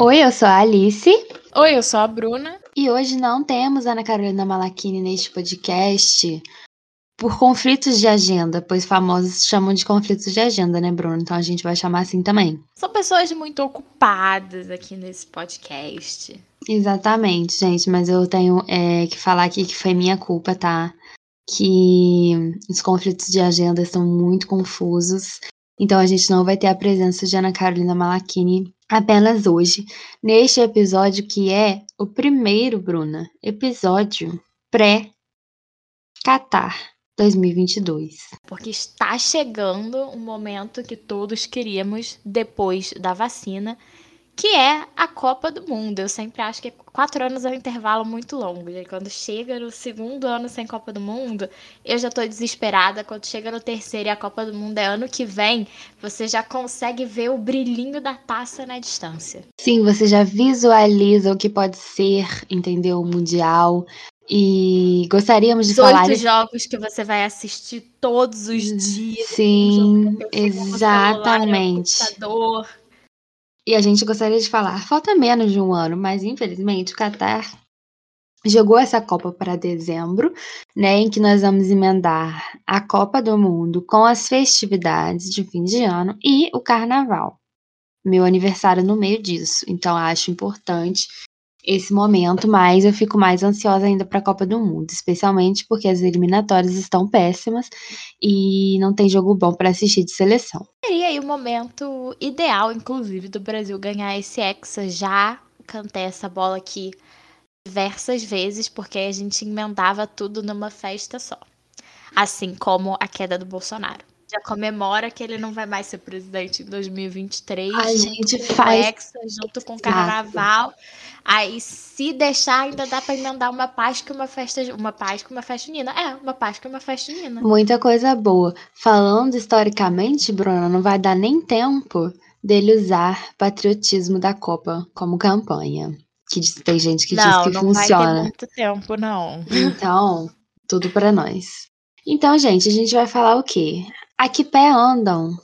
Oi, eu sou a Alice. Oi, eu sou a Bruna. E hoje não temos Ana Carolina Malachini neste podcast por conflitos de agenda, pois famosos chamam de conflitos de agenda, né, Bruno? Então a gente vai chamar assim também. São pessoas muito ocupadas aqui nesse podcast. Exatamente, gente, mas eu tenho é, que falar aqui que foi minha culpa, tá? Que os conflitos de agenda estão muito confusos. Então a gente não vai ter a presença de Ana Carolina Malachini apenas hoje, neste episódio que é o primeiro, Bruna, episódio pré-Qatar 2022. Porque está chegando um momento que todos queríamos depois da vacina, que é a Copa do Mundo. Eu sempre acho que quatro anos é um intervalo muito longo. E quando chega no segundo ano sem Copa do Mundo, eu já estou desesperada. Quando chega no terceiro e a Copa do Mundo é ano que vem, você já consegue ver o brilhinho da taça na distância. Sim, você já visualiza o que pode ser, entendeu? O Mundial. E gostaríamos de Os falar. Oito jogos que você vai assistir todos os dias. Sim, Celular, exatamente. computador. E a gente gostaria de falar, falta menos de um ano, mas infelizmente o Qatar jogou essa Copa para dezembro, né, em que nós vamos emendar a Copa do Mundo com as festividades de fim de ano e o Carnaval. Meu aniversário no meio disso, então acho importante esse momento, mas eu fico mais ansiosa ainda para a Copa do Mundo, especialmente porque as eliminatórias estão péssimas e não tem jogo bom para assistir de seleção. Seria aí o momento ideal, inclusive, do Brasil ganhar esse Hexa. Já cantei essa bola aqui diversas vezes, porque a gente emendava tudo numa festa só. Assim como a queda do Bolsonaro. Já comemora que ele não vai mais ser presidente em 2023. A gente faz- Hexa, junto com o. Carnaval. Aí, se deixar, ainda dá pra emendar uma Páscoa e uma festa. Uma Páscoa e uma festa junina. É, uma Páscoa e uma festa junina. Muita coisa boa. Falando historicamente, Bruna, não vai dar nem tempo dele usar patriotismo da Copa como campanha. Que diz- tem gente que não, diz que não vai ter funciona. muito tempo, não. Então, tudo pra nós. Então, gente, a gente vai falar o quê? A que pé andam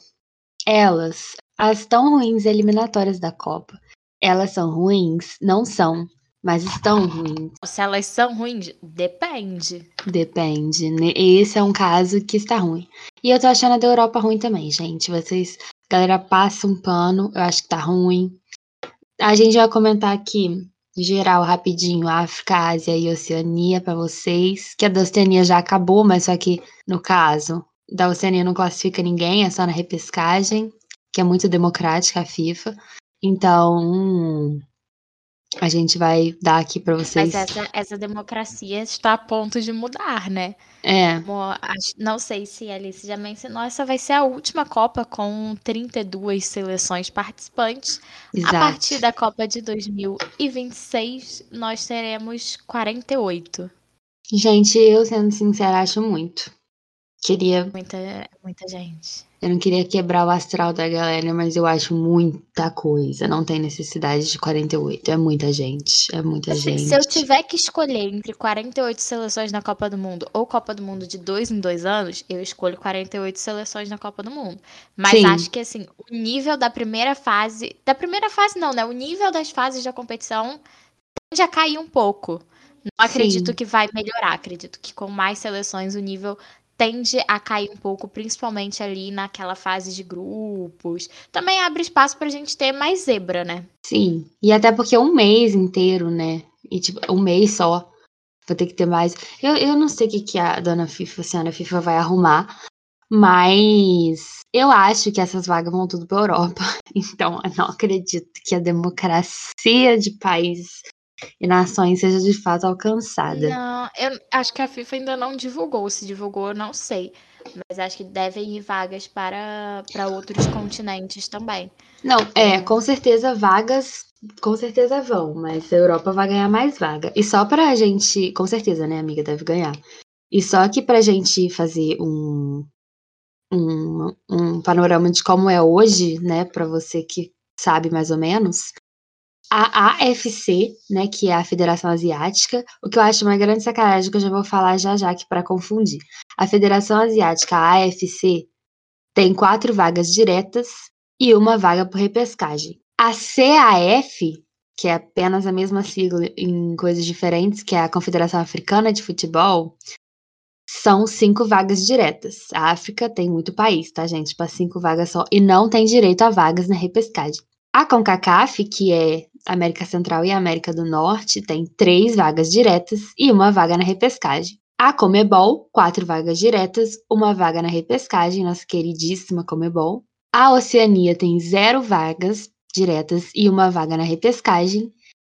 elas, as tão ruins eliminatórias da Copa? Elas são ruins? Não são, mas estão ruins. Se elas são ruins, depende. Depende. né? Esse é um caso que está ruim. E eu tô achando a da Europa ruim também, gente. Vocês, galera, passa um pano. Eu acho que tá ruim. A gente vai comentar aqui, geral, rapidinho, África, Ásia e Oceania pra vocês. Que a da Oceania já acabou, mas só que, no caso, da Oceania não classifica ninguém, é só na repescagem, que é muito democrática a FIFA. Então, a gente vai dar aqui pra vocês. Mas essa, essa democracia está a ponto de mudar, né? É, não sei se a Alice já mencionou, essa vai ser a última Copa com 32 seleções participantes. exato. A partir da Copa de 2026, nós teremos 48. Gente, eu sendo sincera, acho muito. Queria, Muita, muita gente. eu não queria quebrar o astral da galera, mas eu acho muita coisa. Não tem necessidade de 48. É muita gente. É muita Assim, gente. se eu tiver que escolher entre 48 seleções na Copa do Mundo ou Copa do Mundo de dois em dois anos, eu escolho 48 seleções na Copa do Mundo. Mas Sim. acho que assim, o nível da primeira fase. Da primeira fase, não, né? O nível das fases da competição a cair um pouco. Não acredito Sim. que vai melhorar. Acredito que com mais seleções o nível tende a cair um pouco, principalmente ali naquela fase de grupos. Também abre espaço pra gente ter mais zebra, né? Sim. E até porque um mês inteiro, né? E tipo, um mês só. Vou ter que ter mais. Eu, eu não sei o que, que a dona FIFA, a senhora FIFA vai arrumar. Mas eu acho que essas vagas vão tudo pra Europa. Então, eu não acredito que a democracia de países e nações seja de fato alcançada. Não, eu acho que a FIFA ainda não divulgou. Se divulgou, eu não sei. Mas acho que devem ir vagas para, para outros continentes também. Não, é, com certeza vagas, com certeza vão, mas a Europa vai ganhar mais vaga. E só pra gente, com certeza, né, amiga, deve ganhar. E só que pra gente fazer um, um, um panorama de como é hoje, né, pra você que sabe mais ou menos, a AFC, né, que é a Federação Asiática, o que eu acho uma grande sacanagem que eu já vou falar já já que para confundir. A Federação Asiática, a AFC, tem quatro vagas diretas e uma vaga por repescagem. A CAF, que é apenas a mesma sigla em coisas diferentes, que é a Confederação Africana de Futebol, são cinco vagas diretas. A África tem muito país, tá, gente? Para cinco vagas só. E não tem direito a vagas na repescagem. A CONCACAF, que é América Central e América do Norte, tem três vagas diretas e uma vaga na repescagem. A Comebol, quatro vagas diretas, uma vaga na repescagem, nossa queridíssima Comebol. A Oceania tem zero vagas diretas e uma vaga na repescagem.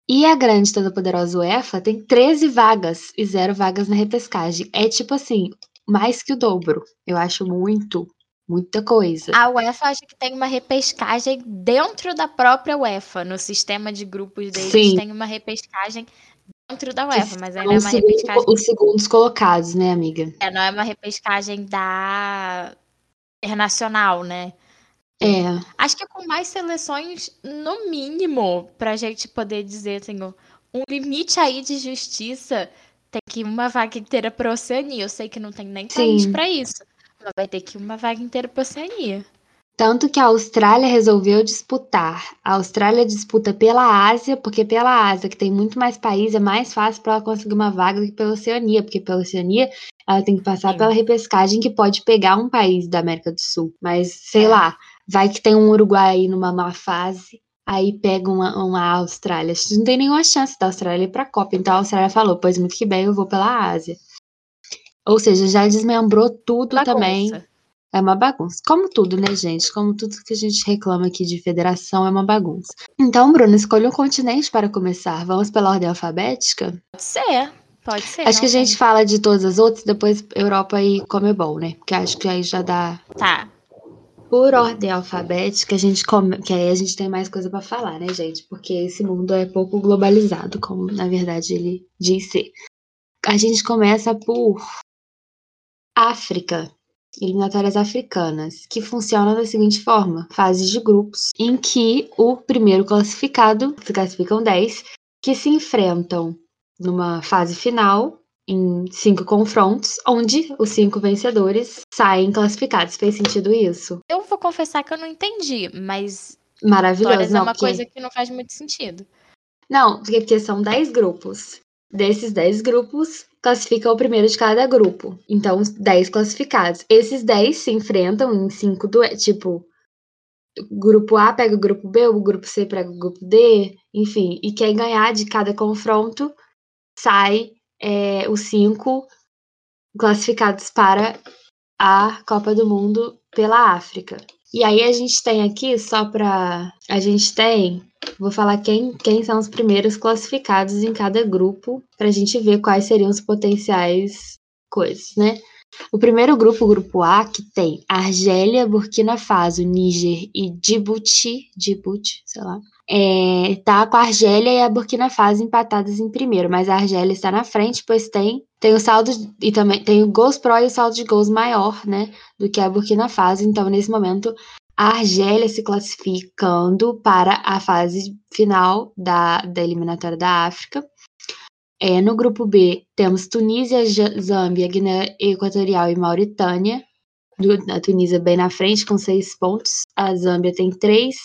E a grande toda-poderosa UEFA tem 13 vagas e zero vagas na repescagem. É tipo assim, mais que o dobro. Eu acho muito, muita coisa. A UEFA acha que tem uma repescagem dentro da própria UEFA. No sistema de grupos deles Sim. tem uma repescagem dentro da UEFA, mas aí não é uma segundo, repescagem. Os segundos colocados, né, amiga? É, não é uma repescagem da internacional, né? É. Acho que é com mais seleções, no mínimo, pra gente poder dizer, assim, um limite aí de justiça, tem que ir uma vaga inteira pra Oceania. Eu sei que não tem nem país Sim. pra isso. Vai ter que uma vaga inteira pra Oceania. Tanto que a Austrália resolveu disputar. A Austrália disputa pela Ásia, porque pela Ásia, que tem muito mais países, é mais fácil para ela conseguir uma vaga do que pela Oceania, porque pela Oceania ela tem que passar Sim. pela repescagem que pode pegar um país da América do Sul. Mas, sei é. lá, vai que tem um Uruguai aí numa má fase, aí pega uma, uma Austrália. Não tem nenhuma chance da Austrália ir pra Copa. Então a Austrália falou, pois muito que bem, eu vou pela Ásia. Ou seja, já desmembrou tudo Bagunça. também é uma bagunça. Como tudo, né, gente? Como tudo que a gente reclama aqui de federação é uma bagunça. Então, Bruno, escolha um continente para começar. Vamos pela ordem alfabética? Pode ser. Pode ser. Acho que a gente tem. fala de todas as outras, depois Europa e Comebol, né? Porque acho que aí já dá. Tá. Por ordem alfabética, a gente come... que aí a gente tem mais coisa para falar, né, gente? Porque esse mundo é pouco globalizado, como na verdade ele diz ser. A gente começa por África eliminatórias africanas, que funcionam da seguinte forma: fases de grupos, em que o primeiro classificado, se classificam 10, que se enfrentam numa fase final em cinco confrontos, onde os cinco vencedores saem classificados. Fez sentido isso? Eu vou confessar que eu não entendi, mas. Maravilhoso, não, é uma porque... coisa que não faz muito sentido. Não, porque são 10 grupos. Desses 10 grupos, classifica o primeiro de cada grupo. Então, 10 classificados. Esses 10 se enfrentam em 5 duelos. Tipo, grupo A pega o grupo B, o grupo C pega o grupo D, enfim. E quem ganhar de cada confronto sai é, os 5 classificados para a Copa do Mundo pela África. E aí a gente tem aqui, só para. A gente tem. Vou falar quem, quem são os primeiros classificados em cada grupo, para a gente ver quais seriam os potenciais coisas, né? O primeiro grupo, o grupo A, que tem Argélia, Burkina Faso, Níger e Djibouti, Djibouti, sei lá, é, tá com a Argélia e a Burkina Faso empatadas em primeiro, mas a Argélia está na frente, pois tem, tem o saldo e também tem o gols pró e o saldo de gols maior, né, do que a Burkina Faso. Então, nesse momento, a Argélia se classificando para a fase final da, da eliminatória da África. É, no grupo B, temos Tunísia, Zâmbia, Guiné Equatorial e Mauritânia. A Tunísia bem na frente, com seis pontos. A Zâmbia tem três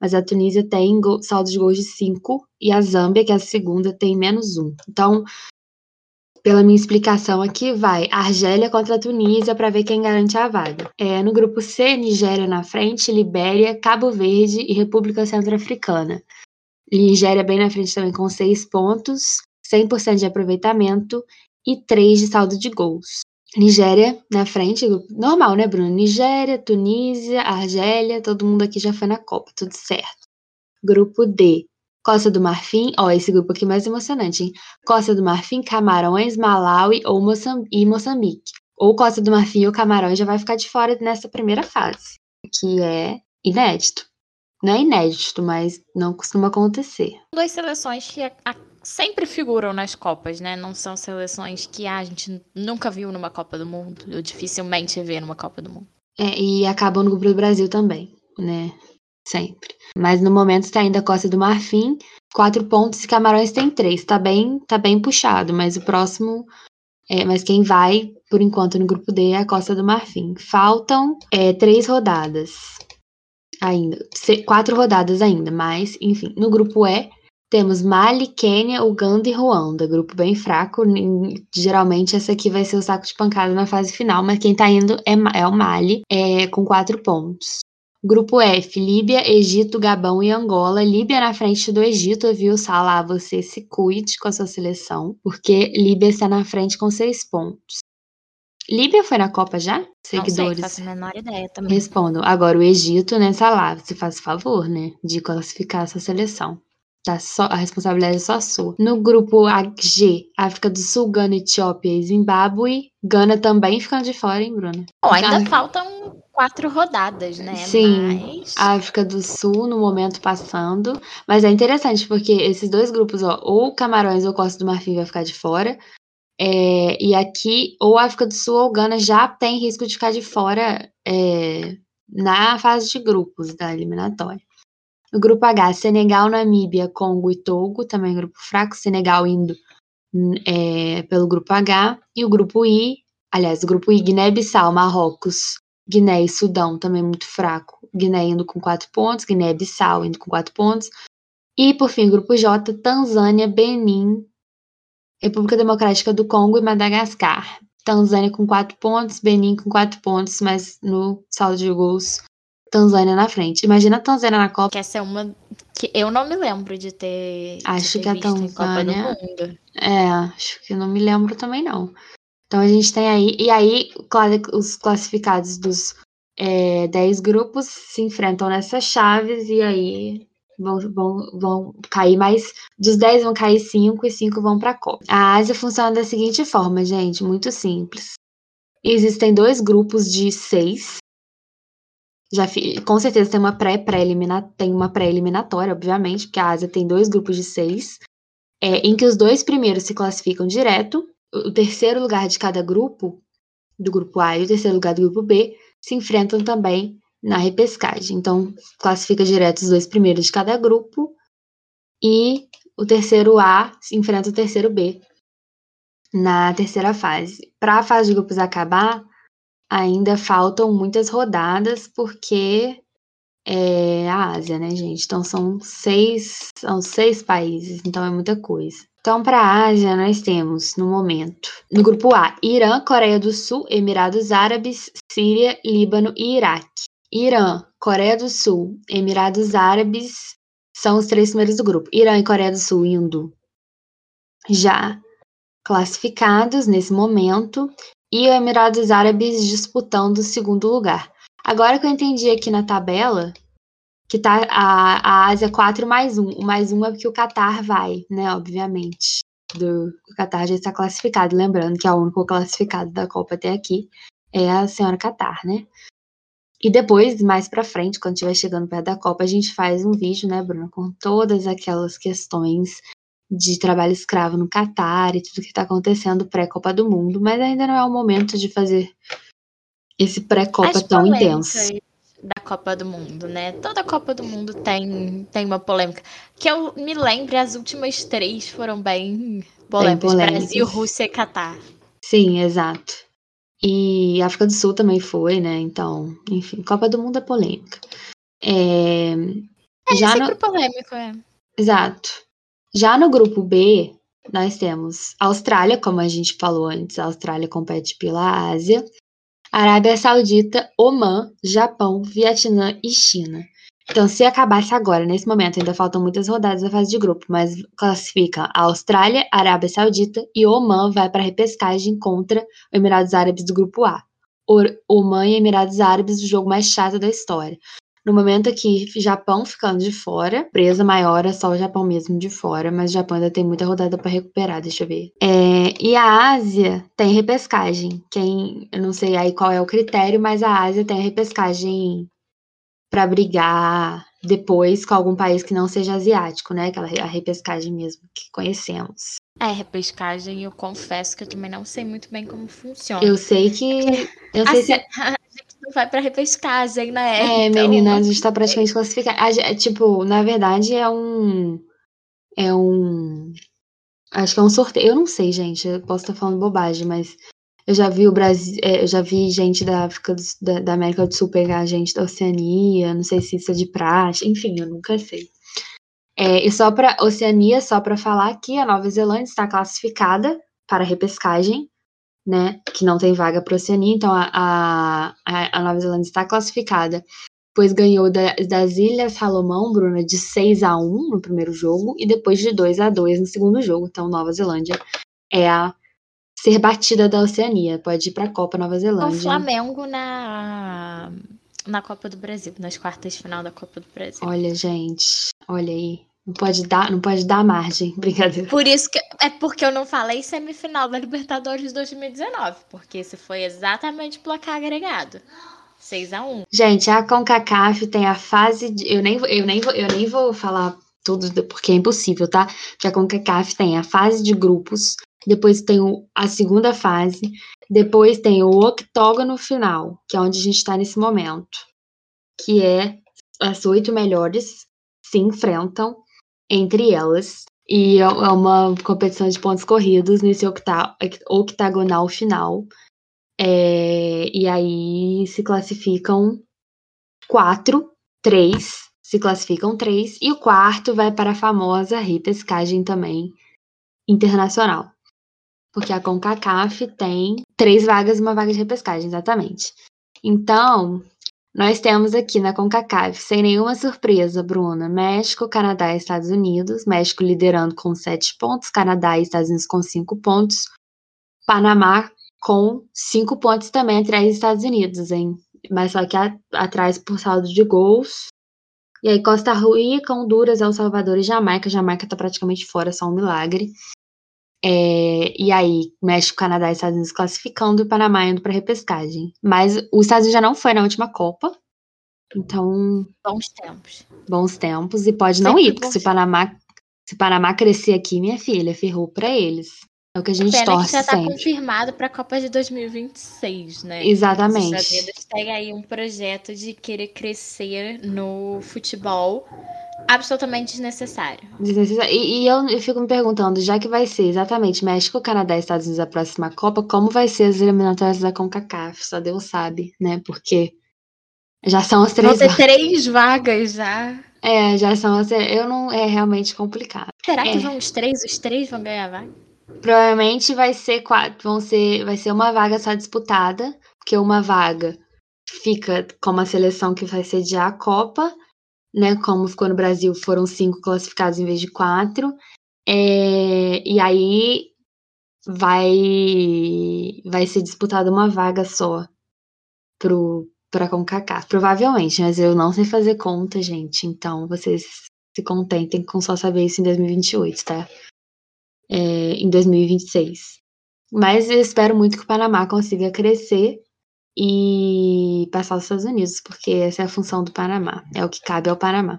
mas a Tunísia tem saldo de gols de 5 e a Zâmbia, que é a segunda, tem menos 1. Um. Então, pela minha explicação aqui, vai Argélia contra Tunísia para ver quem garante a vaga. É, no grupo C, Nigéria na frente, Libéria, Cabo Verde e República Centro-Africana. Nigéria bem na frente também com 6 pontos, 100% de aproveitamento e 3 de saldo de gols. Nigéria na frente, normal, né, Bruno? Nigéria, Tunísia, Argélia, todo mundo aqui já foi na Copa, tudo certo. Grupo D, Costa do Marfim, ó, esse grupo aqui é mais emocionante, hein? Costa do Marfim, Camarões, Malawi ou e Moçambique. Ou Costa do Marfim ou Camarões já vai ficar de fora nessa primeira fase, que é inédito. Não é inédito, mas não costuma acontecer. Duas seleções que sempre figuram nas Copas, né? Não são seleções que ah, a gente nunca viu numa Copa do Mundo, ou dificilmente vê numa Copa do Mundo. É, e acabam no grupo do Brasil também, né? Sempre. Mas no momento está ainda Costa do Marfim, quatro pontos e Camarões tem três. Tá bem, tá bem puxado, mas o próximo. É, mas quem vai, por enquanto, no grupo D é a Costa do Marfim. Faltam é, três rodadas. ainda. Quatro rodadas ainda, mas, enfim. No grupo E, temos Mali, Quênia, Uganda e Ruanda. Grupo bem fraco. Geralmente, essa aqui vai ser o saco de pancada na fase final, mas quem tá indo é, é o Mali, é, com quatro pontos. Grupo F, Líbia, Egito, Gabão e Angola. Líbia na frente do Egito, viu, Salah? Você se cuide com a sua seleção, porque Líbia está na frente com seis pontos. Líbia foi na Copa já? Seguidores. Não sei, faço a menor ideia também. Respondam. Agora, o Egito, né, Salah? Você faz favor, né, de classificar essa seleção. Tá só, a responsabilidade é só sua. No grupo G, África do Sul, Gana, Etiópia e Zimbábue. Gana também ficando de fora, hein, Bruna? Bom, ainda faltam quatro rodadas, né? Sim, mas... África do Sul no momento passando. Mas é interessante porque esses dois grupos, ó, ou Camarões ou Costa do Marfim vai ficar de fora. É, e aqui, ou África do Sul ou Gana já tem risco de ficar de fora é, na fase de grupos da eliminatória. No grupo H, Senegal, Namíbia, Congo e Togo, também grupo fraco, Senegal indo é, pelo grupo H. E o grupo I, aliás, o grupo I, Guiné-Bissau, Marrocos, Guiné e Sudão também muito fraco. Guiné indo com 4 pontos, Guiné-Bissau indo com 4 pontos. E, por fim, grupo J, Tanzânia, Benin, República Democrática do Congo e Madagascar. Tanzânia com 4 pontos, Benin com 4 pontos, mas no saldo de gols, Tanzânia na frente. Imagina a Tanzânia na Copa. Que essa é uma que eu não me lembro de ter. Acho de ter que a Tanzânia. É, acho que não me lembro também não. Então a gente tem aí, e aí os classificados dos é, 10 grupos se enfrentam nessas chaves e aí vão, vão, vão cair mais. Dos 10 vão cair 5 e 5 vão para a Copa. A Ásia funciona da seguinte forma, gente, muito simples. Existem dois grupos de seis. Já, com certeza tem uma pré-pré-eliminatória, tem uma pré-eliminatória, obviamente, porque a Ásia tem dois grupos de seis, é, em que os dois primeiros se classificam direto o terceiro lugar de cada grupo, do grupo A e o terceiro lugar do grupo B, se enfrentam também na repescagem. Então, classifica direto os dois primeiros de cada grupo e o terceiro A se enfrenta o terceiro B na terceira fase. Para a fase de grupos acabar, ainda faltam muitas rodadas, porque é a Ásia, né, gente? Então são seis, são seis países, então é muita coisa. Então, para a Ásia, nós temos, no momento, no grupo A, Irã, Coreia do Sul, Emirados Árabes, Síria, Líbano e Iraque. Irã, Coreia do Sul, Emirados Árabes são os três primeiros do grupo. Irã e Coreia do Sul indo já classificados nesse momento e o Emirados Árabes disputando o segundo lugar. Agora que eu entendi aqui na tabela, que tá a, a Ásia 4 mais 1. O mais 1 é porque o Qatar vai, né? Obviamente. Do, o Qatar já está classificado. Lembrando que é o único classificado da Copa até aqui é a senhora Qatar, né? E depois, mais pra frente, quando estiver chegando perto da Copa, a gente faz um vídeo, né, Bruno, com todas aquelas questões de trabalho escravo no Catar e tudo que está acontecendo pré-Copa do Mundo, mas ainda não é o momento de fazer esse pré-Copa tão intenso da Copa do Mundo, né? Toda Copa do Mundo tem, tem uma polêmica. Que eu me lembre, as últimas três foram bem polêmicas. Bem Brasil, Rússia e Catar. Sim, exato. E África do Sul também foi, né? Então, enfim, Copa do Mundo é polêmica. É, é já sempre no... polêmico, é. Exato. Já no grupo B, nós temos Austrália, como a gente falou antes, a Austrália compete pela Ásia. Arábia Saudita, Omã, Japão, Vietnã e China. Então, se acabasse agora, nesse momento, ainda faltam muitas rodadas da fase de grupo, mas classifica a Austrália, Arábia Saudita e Omã vai para a repescagem contra o Emirados Árabes do grupo A. Omã e Emirados Árabes, o jogo mais chato da história. No momento aqui, Japão ficando de fora, presa maior é só o Japão mesmo de fora, mas o Japão ainda tem muita rodada para recuperar, deixa eu ver. É, e a Ásia tem repescagem. Quem, eu não sei aí qual é o critério, mas a Ásia tem a repescagem para brigar depois com algum país que não seja asiático, né? Aquela a repescagem mesmo que conhecemos. É, repescagem, eu confesso que eu também não sei muito bem como funciona. Eu sei que. Eu sei se vai pra repescagem, né? É, então... menina, a gente tá praticamente classificado. tipo, na verdade é um. É um. Acho que é um sorteio. Eu não sei, gente. Eu posso estar falando bobagem, mas Eu já vi o Brasil, é, eu já vi gente da África do, da, da, América do Sul pegar gente da Oceania, não sei se isso é de praxe, enfim, eu nunca sei. É, e só para Oceania, só para falar que a Nova Zelândia está classificada para repescagem, né? Que não tem vaga para Oceania, então a, a, a Nova Zelândia está classificada pois ganhou da, das Ilhas Salomão, Bruna, de 6 a 1 no primeiro jogo e depois de 2 a 2 no segundo jogo. Então, Nova Zelândia é a ser batida da Oceania. Pode ir para a Copa Nova Zelândia. O Flamengo na na Copa do Brasil, nas quartas de final da Copa do Brasil. Olha, gente, olha aí. Não pode dar, não pode dar margem, brincadeira. Por isso que é porque eu não falei semifinal da Libertadores 2019, porque esse foi exatamente o placar agregado. 6 a 1 Gente, a CONCACAF tem a fase de. Eu nem, eu nem, vou, eu nem vou falar tudo porque é impossível, tá? Porque a CONCACAF tem a fase de grupos, depois tem o, a segunda fase, depois tem o octógono final, que é onde a gente está nesse momento, que é as oito melhores se enfrentam entre elas. E é, é uma competição de pontos corridos nesse octagonal final. É, e aí se classificam quatro, três, se classificam três, e o quarto vai para a famosa repescagem também internacional. Porque a CONCACAF tem três vagas e uma vaga de repescagem, exatamente. Então, nós temos aqui na CONCACAF, sem nenhuma surpresa, Bruna, México, Canadá e Estados Unidos. México liderando com sete pontos, Canadá e Estados Unidos com cinco pontos. Panamá com cinco pontos também atrás dos Estados Unidos, hein? Mas só que a, atrás por saldo de gols. E aí Costa Rica, Honduras, El Salvador e Jamaica. Jamaica tá praticamente fora, só um milagre. É, e aí, México, Canadá e Estados Unidos classificando e o Panamá indo para repescagem. Mas os Estados Unidos já não foi na última Copa. Então. Bons tempos. Bons tempos. E pode não ir, porque se o Panamá, se o Panamá crescer aqui, minha filha, ferrou para eles. É o que a gente Pena torce que já está confirmado para a Copa de 2026, né? Exatamente. Os Estados Unidos têm aí um projeto de querer crescer no futebol absolutamente desnecessário. Desnecessário. E, e eu, eu, fico me perguntando, já que vai ser exatamente México, Canadá e Estados Unidos a próxima Copa, como vai ser as eliminatórias da CONCACAF? Só Deus sabe, né? Porque já são as três Vão ter três vagas já. É, já são as. Eu não. É realmente complicado. Será é. que vão os três? Os três vão ganhar vaga? Provavelmente vai ser quatro, vão ser, vai ser uma vaga só disputada, porque uma vaga fica como a seleção que vai sediar a Copa, né? Como ficou no Brasil, foram cinco classificados em vez de quatro. É, e aí vai vai ser disputada uma vaga só pro para CONCACAF, provavelmente, mas eu não sei fazer conta, gente. Então vocês se contentem com só saber isso em 2028, tá? É, em 2026. Mas eu espero muito que o Panamá consiga crescer e passar os Estados Unidos, porque essa é a função do Panamá, é o que cabe ao Panamá.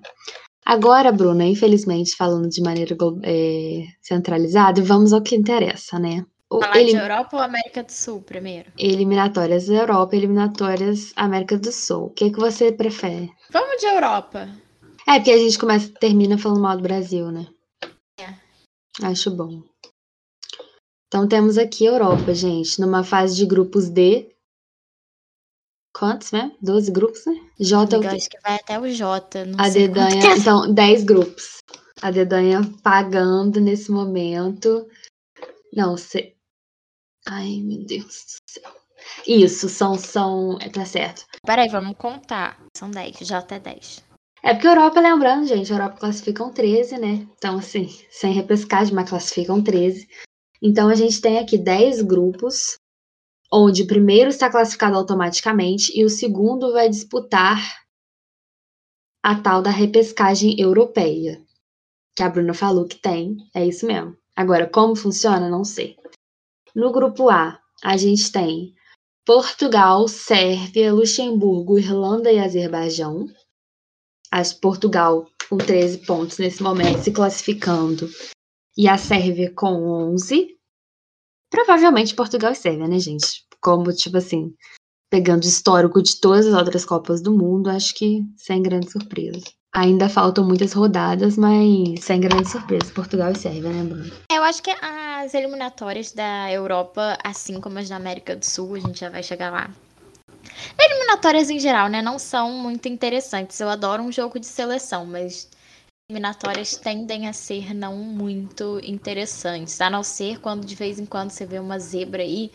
Agora, Bruna, infelizmente, falando de maneira é, centralizada, vamos ao que interessa, né? Falar Elim... de Europa ou América do Sul primeiro? Eliminatórias Europa, eliminatórias América do Sul. O que, que você prefere? Vamos de Europa. É, porque a gente começa, termina falando mal do Brasil, né? Acho bom. Então temos aqui Europa, gente, numa fase de grupos D. Quantos, né? 12 grupos, né? J. Eu acho que vai até o J. a dedanha, é. então, 10 grupos. A dedanha pagando nesse momento. Não, sei. Ai, meu Deus do céu. Isso, são, são. Tá certo. Peraí, vamos contar. São 10, J é 10. É porque a Europa, lembrando, gente, a Europa classificam 13, né? Então, assim, sem repescagem, mas classificam 13. Então, a gente tem aqui 10 grupos, onde o primeiro está classificado automaticamente e o segundo vai disputar a tal da repescagem europeia, que a Bruna falou que tem, é isso mesmo. Agora, como funciona, não sei. No grupo A, a gente tem Portugal, Sérvia, Luxemburgo, Irlanda e Azerbaijão as Portugal com 13 pontos nesse momento se classificando e a Sérvia com 11. Provavelmente Portugal e Sérvia, né, gente? Como, tipo assim, pegando o histórico de todas as outras Copas do Mundo, acho que sem grande surpresa. Ainda faltam muitas rodadas, mas sem grande surpresa. Portugal e Sérvia, né, Bruno? Eu acho que as eliminatórias da Europa, assim como as da América do Sul, a gente já vai chegar lá. Eliminatórias em geral, né, não são muito interessantes. Eu adoro um jogo de seleção, mas eliminatórias tendem a ser não muito interessantes, a não ser quando de vez em quando você vê uma zebra aí,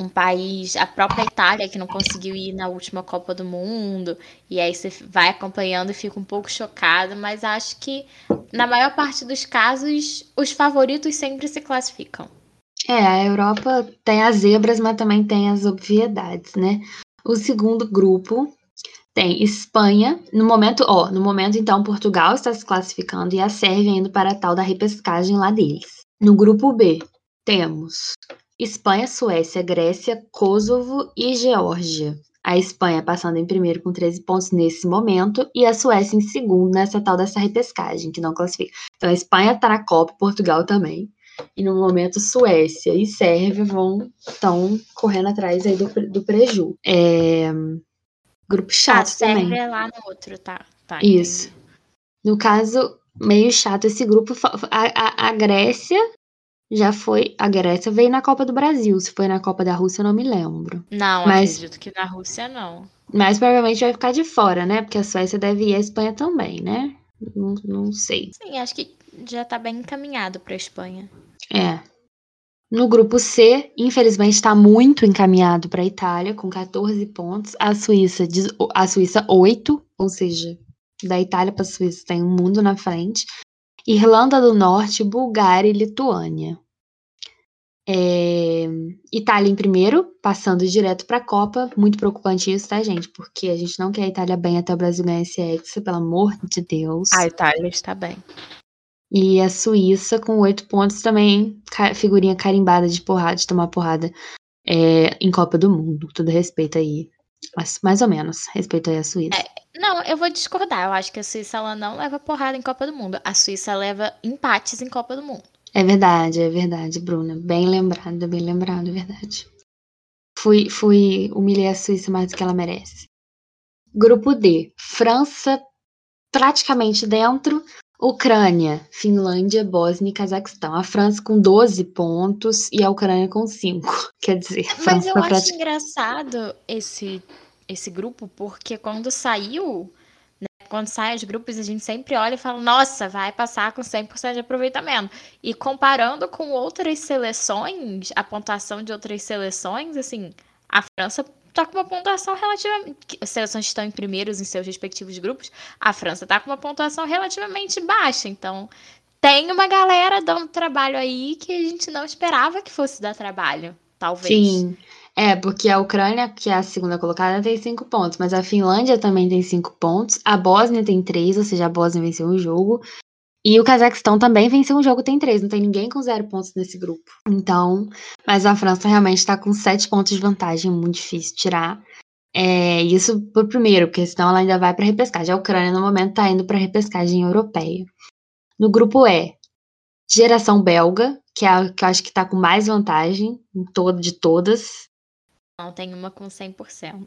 um país, a própria Itália que não conseguiu ir na última Copa do Mundo, e aí você vai acompanhando e fica um pouco chocado, mas acho que na maior parte dos casos os favoritos sempre se classificam. É, a Europa tem as zebras, mas também tem as obviedades, né? O segundo grupo tem Espanha, no momento, ó, no momento então Portugal está se classificando e a Sérvia indo para a tal da repescagem lá deles. No grupo B, temos Espanha, Suécia, Grécia, Kosovo e Geórgia. A Espanha passando em primeiro com 13 pontos nesse momento e a Suécia em segundo nessa tal dessa repescagem, que não classifica. Então a Espanha está na Copa, Portugal também. E no momento Suécia e Sérvia vão estão correndo atrás aí do, do preju. É, grupo chato a também. Sérvia é lá no outro, tá? tá Isso. entendi. No caso, meio chato esse grupo. A, a, a Grécia já foi. A Grécia veio na Copa do Brasil. Se foi na Copa da Rússia, eu não me lembro. Não, Mas- acredito que na Rússia não. Mas provavelmente vai ficar de fora, né? Porque a Suécia deve ir, a Espanha também, né? Não, não sei. Sim, acho que já tá bem encaminhado pra Espanha. É. No grupo C, infelizmente, está muito encaminhado para a Itália, com 14 pontos. A Suíça, a Suíça 8, ou seja, da Itália para a Suíça tem um mundo na frente. Irlanda do Norte, Bulgária e Lituânia. É, Itália em primeiro, passando direto para a Copa. Muito preocupante isso, tá, gente? Porque a gente não quer a Itália bem até o Brasil ganhar esse Hexa, pelo amor de Deus. A Itália está bem. E a Suíça com oito pontos também, figurinha carimbada de porrada, de tomar porrada é, em Copa do Mundo. Tudo respeito aí. Mas, mais ou menos, respeito aí a Suíça. Não, eu vou discordar. Eu acho que a Suíça ela não leva porrada em Copa do Mundo. A Suíça leva empates em Copa do Mundo. É verdade, é verdade, Bruna. Bem lembrado, bem lembrado, é verdade. Fui, fui, humilhei a Suíça mais do que ela merece. Grupo D. França praticamente dentro. Ucrânia, Finlândia, Bósnia e Cazaquistão. A França com 12 pontos e a Ucrânia com 5. Quer dizer, a Mas França eu tá acho prati- engraçado esse, esse grupo, porque quando saiu, né, quando saem os grupos, a gente sempre olha e fala, nossa, vai passar com 100% de aproveitamento. E comparando com outras seleções, a pontuação de outras seleções, assim, a França tá com uma pontuação relativamente. As seleções estão em primeiros em seus respectivos grupos, a França tá com uma pontuação relativamente baixa. Então, tem uma galera dando trabalho aí que a gente não esperava que fosse dar trabalho, talvez. Sim. É, porque a Ucrânia, que é a segunda colocada, tem cinco pontos, mas a Finlândia também tem cinco pontos, a Bósnia tem três, ou seja, a Bósnia venceu um jogo, e o Cazaquistão também venceu um jogo, tem três, não tem ninguém com zero pontos nesse grupo. Então, mas a França realmente está com sete pontos de vantagem, muito difícil tirar. É, isso por primeiro, porque senão ela ainda vai para repescagem. A Ucrânia, no momento, está indo para repescagem europeia. No grupo E, geração belga, que é a que eu acho que está com mais vantagem em todo, de todas. Não tem uma com 100%.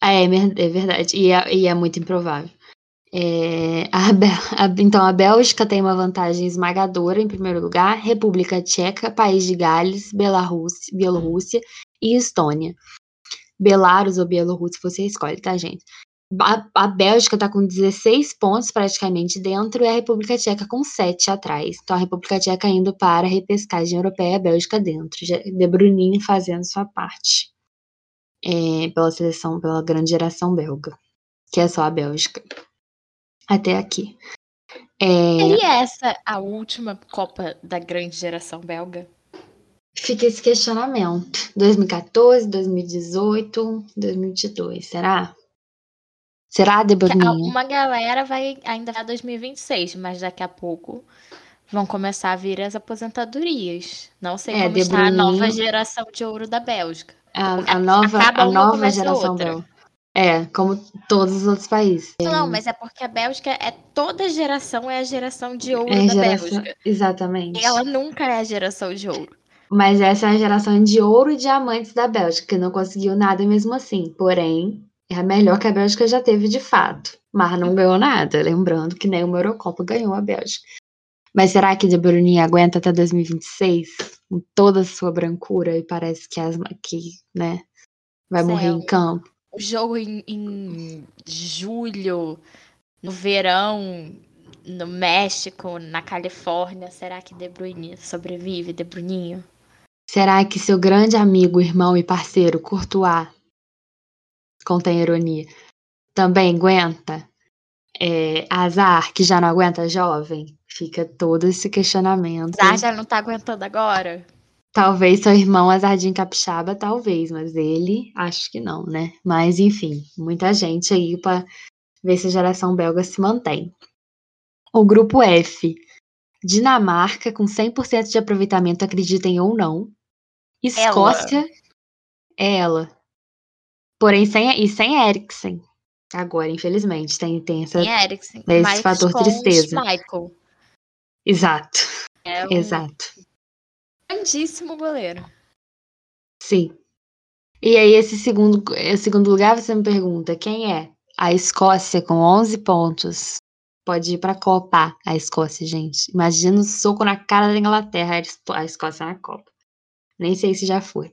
Ah, é, é verdade. E é, e é muito improvável. É, a a- então, a Bélgica tem uma vantagem esmagadora em primeiro lugar, República Tcheca, País de Gales, Bielorrússia e Estônia. Belarus ou Bielorrússia, você escolhe, tá, gente? A, a Bélgica tá com 16 pontos praticamente dentro e a República Tcheca com 7 atrás. Então, a República Tcheca indo para a repescagem europeia, a Bélgica dentro. De Bruyne fazendo sua parte é, pela seleção, pela grande geração belga, que é só a Bélgica. Até aqui. É, Seria essa a última Copa da grande geração belga? fica esse questionamento. 2014, 2018, 2022, será? Será, De Que Bruninho? Uma galera vai ainda vai 2026, mas daqui a pouco vão começar a vir as aposentadorias. Não sei É, como está a nova geração de ouro da Bélgica. A, a nova, acaba a nova geração belga. É, como todos os outros países. Não, mas é porque a Bélgica é toda geração é a geração de ouro É da geração, Bélgica. exatamente. E ela nunca é a geração de ouro. Mas essa é a geração de ouro e diamantes da Bélgica, que não conseguiu nada mesmo assim. Porém, é a melhor que a Bélgica já teve de fato. mas não ganhou nada. Lembrando que nem uma Eurocopa ganhou a Bélgica. Mas será que De Bruyne aguenta até 2026 com toda a sua brancura e parece que, as, que né, vai morrer em campo? O jogo em, em julho, no verão, no México, na Califórnia, será que De Bruyne sobrevive, De Bruninho? Será que seu grande amigo, irmão e parceiro, Courtois, contém ironia, também aguenta? É, azar, que já não aguenta jovem? Fica todo esse questionamento. Azar já não tá aguentando agora? Talvez seu irmão Azardinho Capixaba, talvez, mas ele, acho que não, né? Mas enfim, muita gente aí para ver se a geração belga se mantém. O grupo F. Dinamarca, com 100% de aproveitamento, acreditem ou não. Escócia ela. é ela. Porém, sem, e sem Eriksen. Agora, infelizmente, tem, tem essa, Eriksen, esse fator tristeza. Michael. Exato. É um Exato. Grandíssimo goleiro. Sim. E aí, esse segundo, esse segundo lugar, você me pergunta, quem é? A Escócia, com 11 pontos. Pode ir pra Copa, a Escócia, gente. Imagina o soco na cara da Inglaterra, a Escócia na Copa. Nem sei se já foi.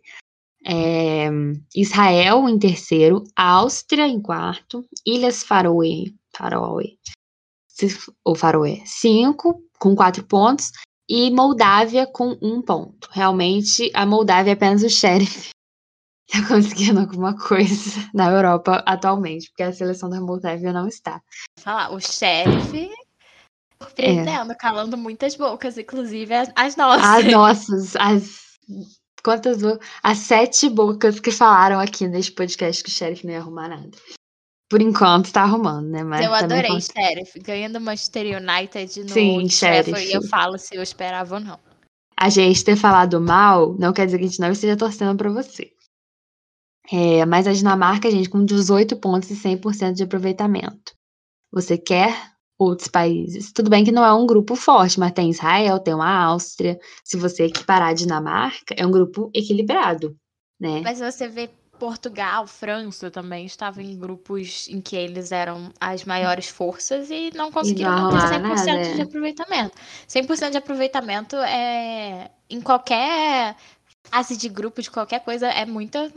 É, Israel em terceiro, Áustria em quarto, Ilhas Faroe, Faroe, ou Faroe, cinco, com quatro pontos, e Moldávia com um ponto. Realmente, a Moldávia é apenas o xerife está conseguindo alguma coisa na Europa atualmente, porque a seleção da Moldávia não está. Falar, o sheriff surpreendendo, é. calando muitas bocas, inclusive as, as nossas. As nossas, as quantas as sete bocas que falaram aqui neste podcast que o sheriff não ia arrumar nada. Por enquanto tá arrumando, né? Mas eu adorei cons... Sheriff, ganhando Manchester United no Sim, Sheriff. E eu falo se eu esperava ou não. A gente ter falado mal não quer dizer que a gente não esteja torcendo pra você. É, mas a Dinamarca, gente, com 18 pontos e 100% de aproveitamento. Você quer outros países? Tudo bem que não é um grupo forte, mas tem Israel, tem uma Áustria. Se você equiparar a Dinamarca, é um grupo equilibrado, né? Mas você vê Portugal, França também estavam em grupos em que eles eram as maiores forças e não conseguiram não manter 100% nada, de é. aproveitamento. 100% de aproveitamento é em qualquer fase de grupo, de qualquer coisa, é muita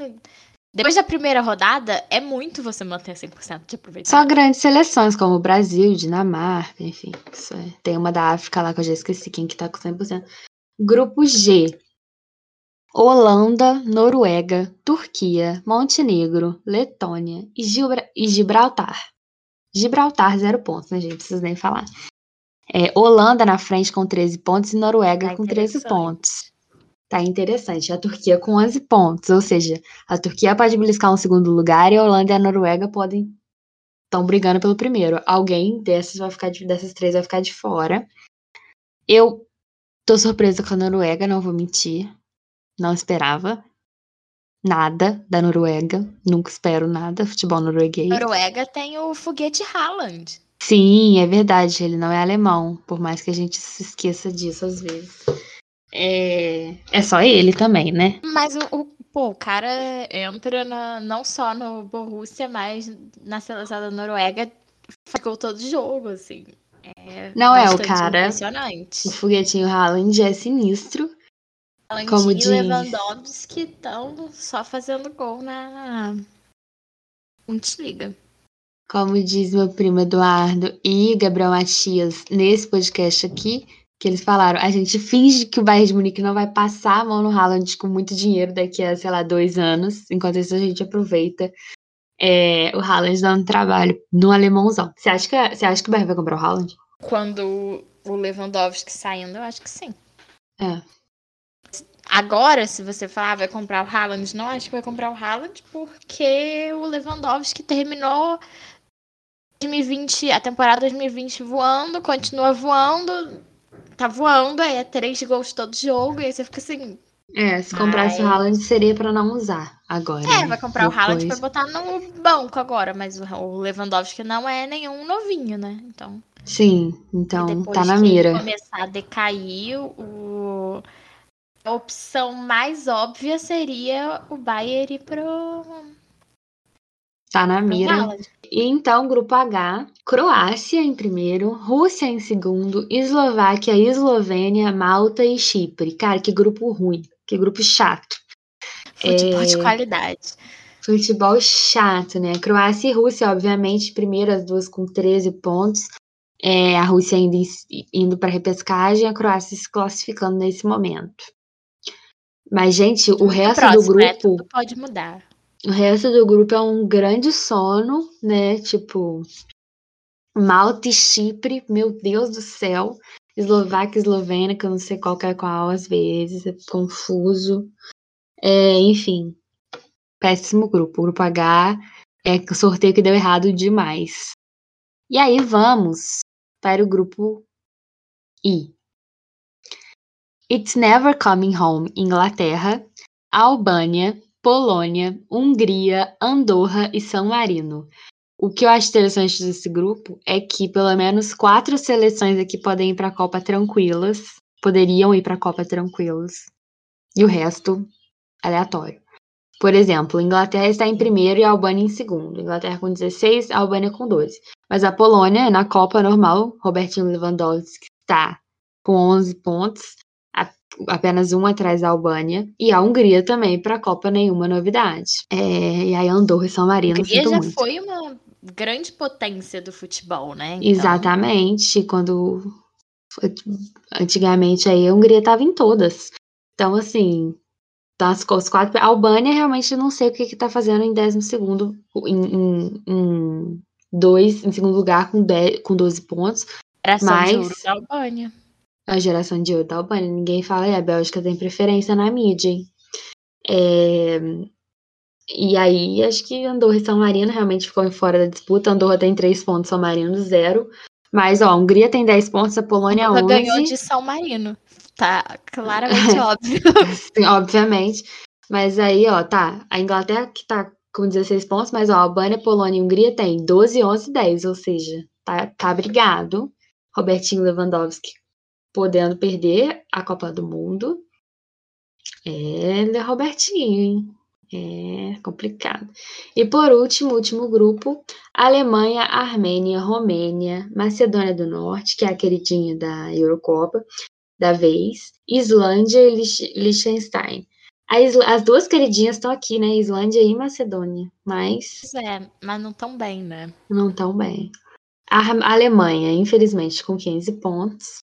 depois da primeira rodada, é muito você manter 100% de aproveitamento. Só grandes seleções, como o Brasil, Dinamarca, enfim. É. Tem uma da África lá que eu já esqueci quem que tá com 100%. Grupo G. Holanda, Noruega, Turquia, Montenegro, Letônia e, Gibra e Gibraltar. Gibraltar, zero pontos, né, gente? Não precisa nem falar. É, Holanda na frente com 13 pontos e Noruega Tá com 13 pontos. Tá interessante. A Turquia com 11 pontos, ou seja, a Turquia pode beliscar um segundo lugar e a Holanda e a Noruega podem estão brigando pelo primeiro. Alguém dessas vai ficar de, dessas três vai ficar de fora. Eu tô surpresa com a Noruega, não vou mentir. Não esperava nada da Noruega. Nunca espero nada futebol norueguês. Noruega tem o foguete Haaland. Sim, é verdade. Ele não é alemão, por mais que a gente se esqueça disso às vezes. É, é só ele também, né? Mas o, o, pô, o cara entra na- não só no Borussia, mas na seleção da Noruega ficou todo jogo, assim. É Não é o cara. Impressionante. O foguetinho Haaland é sinistro. Haaland como e diz- Lewandowski estão só fazendo gol na Bundesliga. Como diz meu primo Eduardo e Gabriel Matias nesse podcast aqui, que eles falaram, a gente finge que o Bayern de Munique não vai passar a mão no Haaland com muito dinheiro daqui a, sei lá, dois anos. Enquanto isso, a gente aproveita é, o Haaland dando trabalho no alemãozão. Você acha que, você acha que o Bayern vai comprar o Haaland? Quando o Lewandowski saindo, eu acho que sim. É. Agora, se você falar "Ah, vai comprar o Haaland, não acho que vai comprar o Haaland, porque o Lewandowski terminou 2020, a temporada 2020 voando, continua voando, tá voando, aí é três gols todo jogo, e aí você fica assim, É, se comprasse o Mas- Haaland seria pra não usar agora. é, né? vai comprar o Haaland pra Depois- botar no banco agora, mas o o Lewandowski não é nenhum novinho, né? Então, Sim, então depois tá na mira. começar a decair, o... a opção mais óbvia seria o Bayern ir pro, Tá na mira. E então, grupo H, Croácia em primeiro, Rússia em segundo, Eslováquia, Eslovênia, Malta e Chipre. Cara, que grupo ruim, que grupo chato. Futebol é... de qualidade. Futebol chato, né? Croácia e Rússia, obviamente, primeiro as duas com 13 pontos. É, a Rússia ainda indo para repescagem, a Croácia se classificando nesse momento. Mas, gente, o resto próximo, do né? grupo. Pode mudar. O resto do grupo é um grande sono, né? Tipo, Malta e Chipre, meu Deus do céu. Eslováquia e Eslovênia, que eu não sei qual é qual às vezes, é confuso. É, enfim, péssimo grupo. O grupo H é o sorteio que deu errado demais. E aí vamos para o grupo I. It's Never Coming Home, Inglaterra, Albânia, Polônia, Hungria, Andorra e São Marino. O que eu acho interessante desse grupo é que pelo menos quatro seleções aqui podem ir para a Copa tranquilas, poderiam ir para a Copa tranquilas, e o resto aleatório. Por exemplo, Inglaterra está em primeiro e a Albânia em segundo. Inglaterra com 16, a Albânia com 12. Mas a Polônia, na Copa normal, Robertinho Lewandowski está com 11 pontos apenas um atrás da Albânia, e a Hungria também para a Copa nenhuma novidade. É, e aí Andorra e São Marino. A Hungria já muito. foi uma grande potência do futebol, né? Então... Exatamente, quando antigamente aí a Hungria estava em todas. Então assim, das quatro, a Albânia realmente não sei o que está fazendo em décimo segundo, em, em, em, dois, em segundo lugar com, 10, com 12 pontos. Geração mas... de ouro da Albânia a geração de ouro da Albânia. Ninguém fala, é, a Bélgica tem preferência na mídia, hein? É... E aí, acho que Andorra e São Marino realmente ficou fora da disputa. Andorra tem 3 pontos, São Marino 0. Mas, ó, a Hungria tem 10 pontos, a Polônia Andorra 11. ganhou de São Marino. Tá claramente óbvio. Sim, obviamente. Mas aí, ó, tá. A Inglaterra que tá com 16 pontos, mas ó, a Albânia, Polônia e Hungria tem 12, 11 10. Ou seja, tá, tá brigado. Robertinho Lewandowski podendo perder a Copa do Mundo. É, Robertinho, hein? É complicado. E por último, último grupo, Alemanha, Armênia, Romênia, Macedônia do Norte, que é a queridinha da Eurocopa da vez, Islândia e Liechtenstein. As duas queridinhas estão aqui, né? Islândia e Macedônia. Mas. Pois é, mas não tão bem, né? Não tão bem. A Alemanha, infelizmente, com 15 pontos.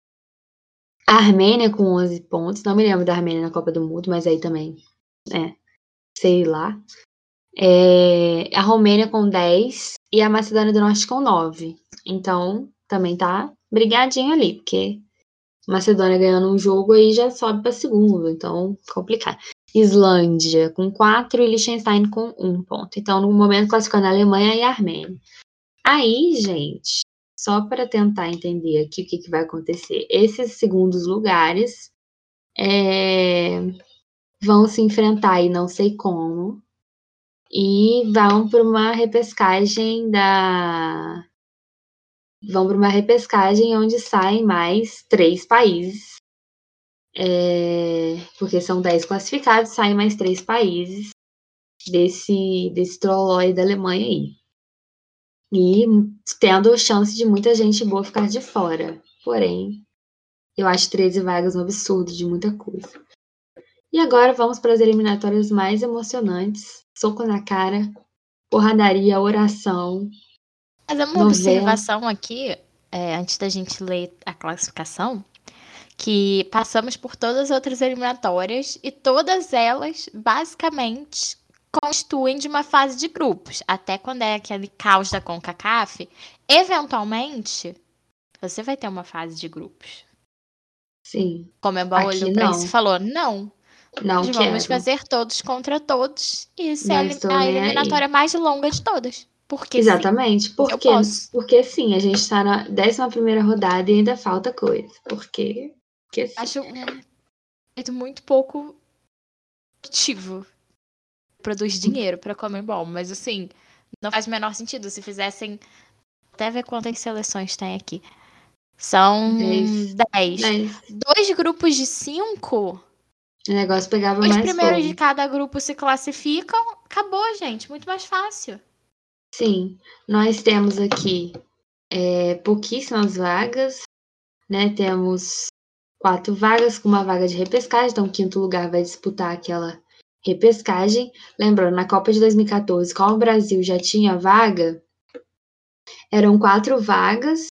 A Armênia com 11 pontos. Não me lembro da Armênia na Copa do Mundo, mas aí também, é, sei lá. É, a Romênia com 10 e a Macedônia do Norte com 9. Então, também tá brigadinho ali, porque Macedônia ganhando um jogo aí já sobe para segundo, então complicado. Islândia com 4 e Liechtenstein com 1 ponto. Então, no momento classificando a Alemanha e a Armênia. Aí, gente, só para tentar entender aqui o que, que vai acontecer. Esses segundos lugares é, vão se enfrentar e não sei como, e vão para uma repescagem da. Vão para uma repescagem onde saem mais três países. É, porque são dez classificados, saem mais três países desse, desse trolói da Alemanha aí e tendo chance de muita gente boa ficar de fora. Porém, eu acho 13 vagas um absurdo de muita coisa. E agora vamos para as eliminatórias mais emocionantes. Soco na cara, porradaria, oração. Mas uma novela. observação aqui, é, antes da gente ler a classificação, que passamos por todas as outras eliminatórias e todas elas basicamente constituem de uma fase de grupos. Até quando é aquele caos da CONCACAF, eventualmente você vai ter uma fase de grupos. Sim. Como é bom olhou pra isso e falou: não. Não Nós vamos fazer todos contra todos. E isso é a eliminatória mais longa de todas. Porque Exatamente. Sim, porque, porque sim, a gente tá na 11 rodada e ainda falta coisa. Porque. porque Acho um jeito muito pouco ativo produz dinheiro para Comembol, mas assim, não faz o menor sentido se fizessem. Até ver quantas seleções tem aqui. São 10. Dois grupos de cinco. O negócio pegava Os mais. Os primeiros de cada grupo se classificam. Acabou, gente. Muito mais fácil. Sim, nós temos aqui é, pouquíssimas vagas, né? Temos quatro vagas com uma vaga de repescagem, então o quinto lugar vai disputar aquela repescagem. Lembrando, na Copa de 2014, como o Brasil já tinha vaga, eram quatro vagas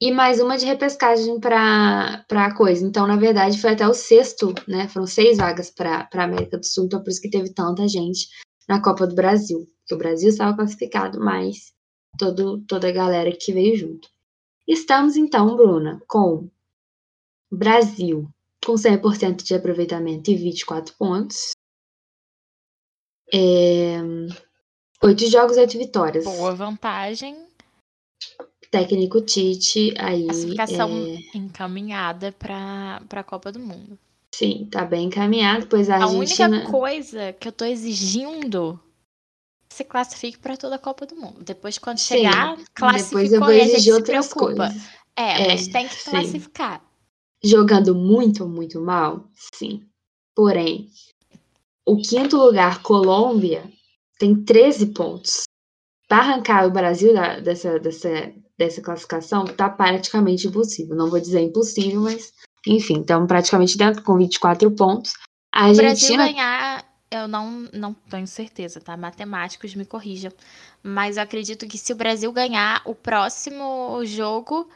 e mais uma de repescagem para a coisa. Então, na verdade, foi até o sexto, né? Foram seis vagas para a América do Sul, então por isso que teve tanta gente na Copa do Brasil. Porque o Brasil estava classificado, mas todo, toda a galera que veio junto. Estamos, então, Bruna, com Brasil com 100% de aproveitamento e 24 pontos. É... Oito jogos, oito vitórias. Boa vantagem técnico Tite aí. Classificação é... encaminhada para a Copa do Mundo. Sim, tá bem encaminhado, pois a, a Argentina... única coisa que eu tô exigindo é se classifique para toda a Copa do Mundo. Depois, quando sim, chegar, classificou depois eu vou exigir outras coisas. É, é, mas tem que classificar. Sim. Jogando muito, muito mal, sim. Porém, o quinto lugar, Colômbia, tem 13 pontos. Para arrancar o Brasil da, dessa, dessa dessa classificação tá praticamente impossível. Não vou dizer impossível, mas enfim, estamos praticamente dentro com 24 pontos. A Argentina... Brasil ganhar, eu não, não tenho certeza, tá? Matemáticos me corrijam. Mas eu acredito que se o Brasil ganhar o próximo jogo,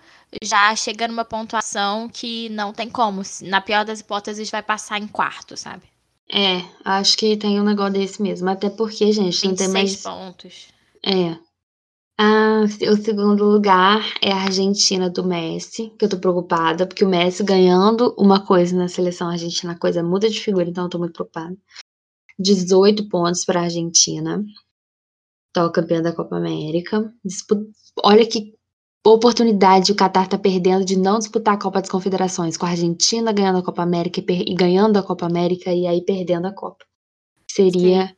já chega numa pontuação que não tem como. Na pior das hipóteses, vai passar em quarto, sabe? É, acho que tem um negócio desse mesmo. Até porque, gente, não tem mais. pontos. É, ah, o segundo lugar é a Argentina do Messi, que eu tô preocupada, porque o Messi ganhando uma coisa na seleção argentina, a coisa muda de figura, então eu tô muito preocupada. 18 pontos para a Argentina, então campeã da Copa América. Olha que oportunidade o Qatar tá perdendo de não disputar a Copa das Confederações, com a Argentina ganhando a Copa América e, ganhando a Copa América e aí perdendo a Copa. Seria. Sim,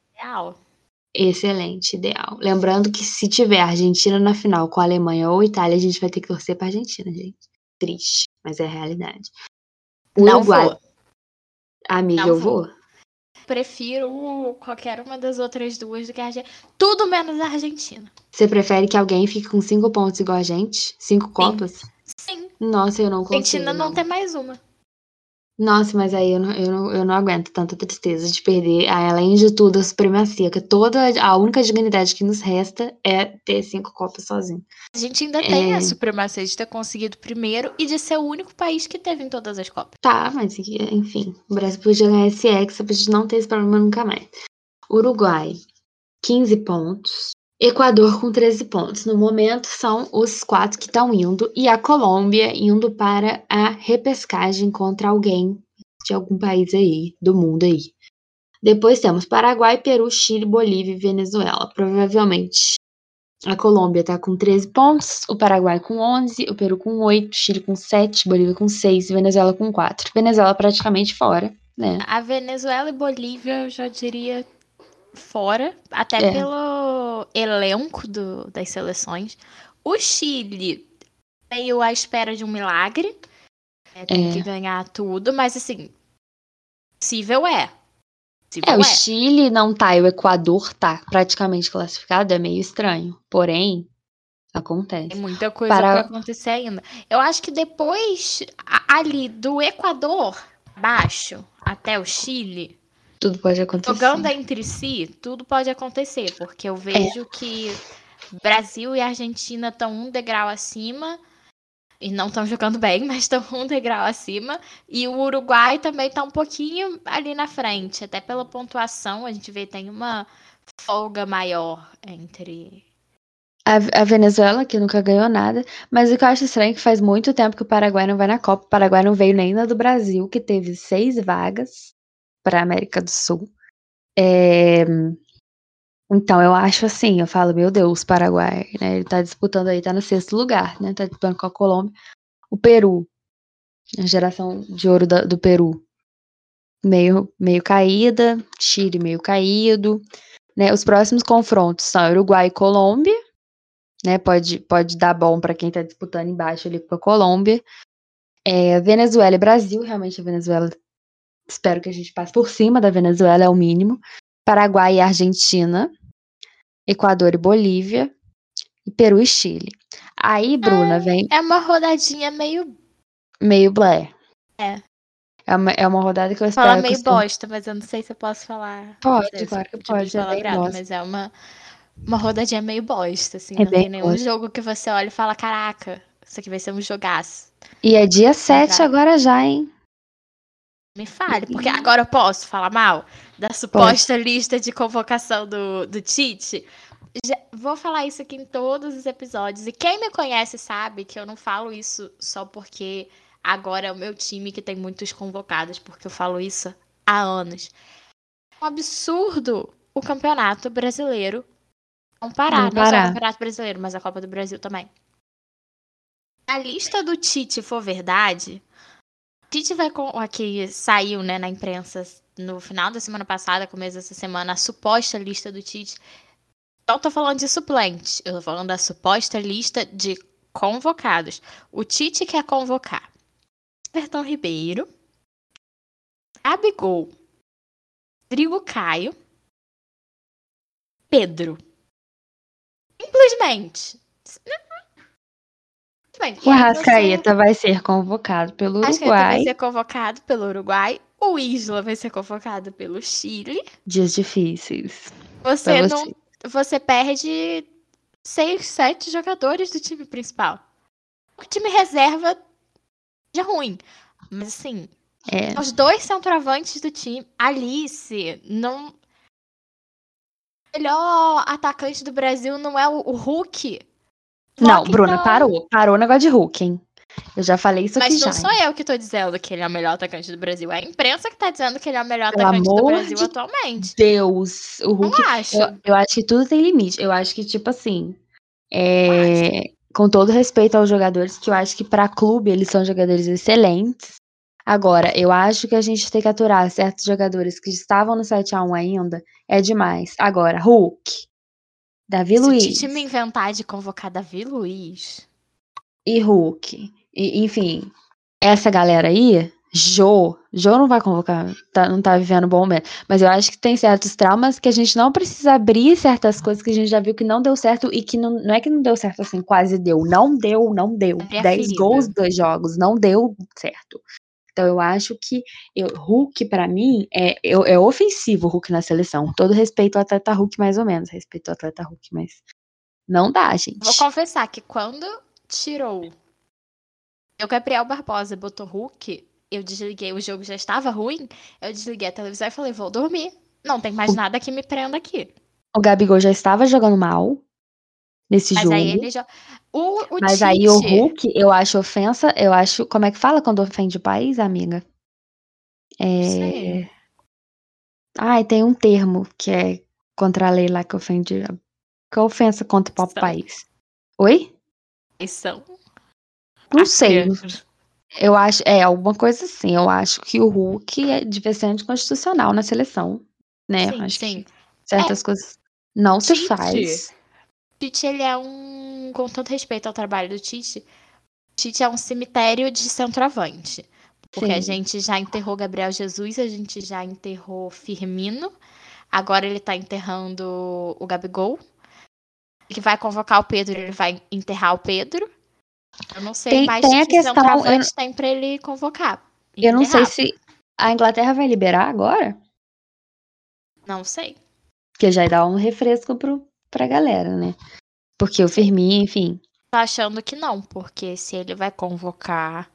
Excelente, ideal. Lembrando que se tiver Argentina na final com a Alemanha ou Itália, a gente vai ter que torcer pra Argentina, gente. Triste, mas é a realidade. Uruguai. Não vou. Amiga, Não eu vou. vou. Prefiro qualquer uma das outras duas do que a Argentina. Tudo menos a Argentina. Você prefere que alguém fique com cinco pontos igual a gente? Cinco Copas? Sim. Nossa, eu não consigo. Argentina não, não tem mais uma. Nossa, mas aí eu não, eu não, eu não aguento tanta tristeza de perder, além de tudo, a supremacia, que toda a única dignidade que nos resta é ter cinco copas sozinho. A gente ainda tem é... a supremacia de ter conseguido primeiro e de ser o único país que teve em todas as copas. Tá, mas enfim, o Brasil podia ganhar esse ex, pra gente não ter esse problema nunca mais. Uruguai, 15 pontos. Equador com 13 pontos. No momento, são os quatro que estão indo, e a Colômbia indo para a repescagem contra alguém de algum país aí, do mundo aí. Depois temos Paraguai, Peru, Chile, Bolívia e Venezuela. Provavelmente a Colômbia está com 13 pontos, o Paraguai com 11, o Peru com 8, Chile com 7, Bolívia com 6 e Venezuela com 4. Venezuela praticamente fora, né? A Venezuela e Bolívia eu já diria fora, até é. pelo elenco do, das seleções. O Chile veio à espera de um milagre. É, tem é. que ganhar tudo, mas assim, possível é. Possível é, o é. Chile não tá e o Equador tá praticamente classificado, é meio estranho. Porém, acontece. Tem muita coisa Para... pra acontecer ainda. Eu acho que depois, ali do Equador baixo até o Chile, tudo pode acontecer. Jogando entre si, tudo pode acontecer, porque eu vejo é. que Brasil e Argentina estão um degrau acima e não estão jogando bem, mas estão um degrau acima. E o Uruguai também está um pouquinho ali na frente, até pela pontuação, a gente vê tem uma folga maior entre. A, a Venezuela, que nunca ganhou nada, mas o que eu acho estranho é que faz muito tempo que o Paraguai não vai na Copa. O Paraguai não veio nem na do Brasil, que teve seis vagas para América do Sul. É, então, eu acho assim, eu falo, meu Deus, Paraguai, né? Ele tá disputando aí, tá no sexto lugar, né? Tá disputando com a Colômbia. O Peru, a geração de ouro da, do Peru, meio, meio caída, Chile meio caído, né? Os próximos confrontos são Uruguai e Colômbia, né? Pode, pode dar bom para quem tá disputando embaixo ali com a Colômbia. É, Venezuela e Brasil, realmente a Venezuela espero que a gente passe por cima da Venezuela, é o mínimo. Paraguai e Argentina. Equador e Bolívia, e Peru e Chile. Aí, Bruna, vem É uma rodadinha meio. meio blé. É. É uma, é uma rodada que eu espero Fala meio bosta, mas eu não sei se eu posso falar. Pode, claro que tipo de pode, é bosta. mas é uma, uma rodadinha meio bosta, assim. É não tem nenhum bosta. jogo que você olha e fala, caraca, isso aqui vai ser um jogaço. E é dia 7 Exato. agora já, hein? Me fale, porque Uhum. agora eu posso falar mal da suposta lista de convocação do, do Tite. Já- vou falar isso aqui em todos os episódios. E quem me conhece sabe que eu não falo isso só porque agora é o meu time que tem muitos convocados, porque eu falo isso há anos. É um absurdo o campeonato brasileiro não parar. Não Não, só o campeonato brasileiro, mas a Copa do Brasil também. Se a lista do Tite for verdade, Tite vai com saiu, né, na imprensa no final da semana passada, começo dessa semana, a suposta lista do Tite. Não tô falando de suplentes, eu tô falando da suposta lista de convocados. O Tite quer convocar Bertão Ribeiro, Gabigol, Rodrigo Caio, Pedro. Simplesmente. Simplesmente. O Arrascaeta vai ser convocado pelo Uruguai. vai ser convocado pelo Uruguai. O Isla vai ser convocado pelo Chile. Dias difíceis. Você não. Você perde seis, sete jogadores do time principal. O time reserva já ruim. Mas assim, É. os dois centroavantes do time, Alice, não. O melhor atacante do Brasil não é o Hulk. Não, Bruna, então. parou. Parou o negócio de Hulk, hein? Eu já falei isso aqui Mas já. não sou eu que tô dizendo que ele é o melhor atacante do Brasil. É a imprensa que tá dizendo que ele é o melhor Pelo atacante do Brasil de atualmente. Deus, o Hulk. Não acho. Eu, eu acho que tudo tem limite. Eu acho que, tipo assim. é, com todo respeito aos jogadores, que eu acho que pra clube eles são jogadores excelentes. Agora, eu acho que a gente tem que aturar certos jogadores que estavam no 7x1 ainda. É demais. Agora, Hulk, Davi Se Luiz Tite me inventar de convocar Davi Luiz. e Hulk. E, enfim, essa galera aí, Jô, Jô não vai convocar, tá- não tá vivendo bom momento. Mas eu acho que tem certos traumas que a gente não precisa abrir certas coisas que a gente já viu que não deu certo e que não, não é que não deu certo assim, quase deu. Não deu, não deu. 10 ferida. gols, dois jogos, não deu certo. Então eu acho que eu, Hulk, pra mim, é, eu- é ofensivo o Hulk na seleção. Todo respeito ao atleta Hulk, mais ou menos. Respeito ao atleta Hulk, mas não dá, gente. Vou confessar que quando tirou o Gabriel Barbosa e botou Hulk, eu desliguei, o jogo já estava ruim, eu desliguei a televisão e falei, vou dormir. Não tem mais O- nada que me prenda aqui. O Gabigol já estava jogando mal nesse Mas jogo. aí ele já. O, o Mas Tite, aí o Hulk, eu acho ofensa, eu acho. Como é que fala quando ofende o país, amiga? É. sei, Ai, tem um termo que é contra a lei lá que ofende. Que é ofensa contra o próprio São. país. Oi? são Não sei. Eu acho. É, alguma coisa assim. Eu acho que o Hulk é, devia ser anticonstitucional na seleção. Né? Sim, acho sim. que certas coisas não se faz. Tite, ele é um. Com todo respeito ao trabalho do Tite, Tite é um cemitério de centroavante. Porque a Sim. gente já enterrou Gabriel Jesus, a gente já enterrou Firmino, agora ele tá enterrando o Gabigol. Que vai convocar o Pedro, ele vai enterrar o Pedro. Eu não sei Tem- mais tem a que questão, centroavante tem pra ele convocar. e Eu não sei enterrar. se a Inglaterra vai liberar agora. Não sei. Porque já dá um refresco pro, pra galera, né? Porque o Firmino, enfim. Tô achando que não, porque se ele vai convocar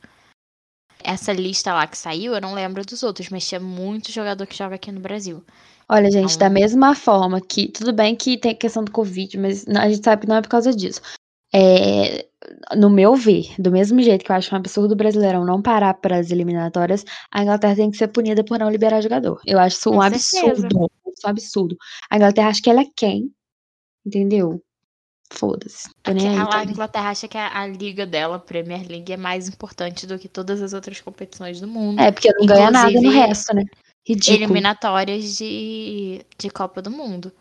essa lista lá que saiu, eu não lembro dos outros, mas tinha muito jogador que joga aqui no Brasil. Olha, gente, Então- da mesma forma que. Tudo bem que tem questão do Covid, mas a gente sabe que não é por causa disso. É, no meu ver, do mesmo jeito que eu acho um absurdo o Brasileirão não parar para as eliminatórias, a Inglaterra tem que ser punida por não liberar jogador. Eu acho isso um absurdo. Isso um absurdo. A Inglaterra acha que ela é quem? Entendeu? Foda-se. Tá a ligado? Inglaterra acha que a, a liga dela, a Premier League, é mais importante do que todas as outras competições do mundo. É, porque não ganha nada no resto, né? Ridículo. Eliminatórias de, de Copa do Mundo.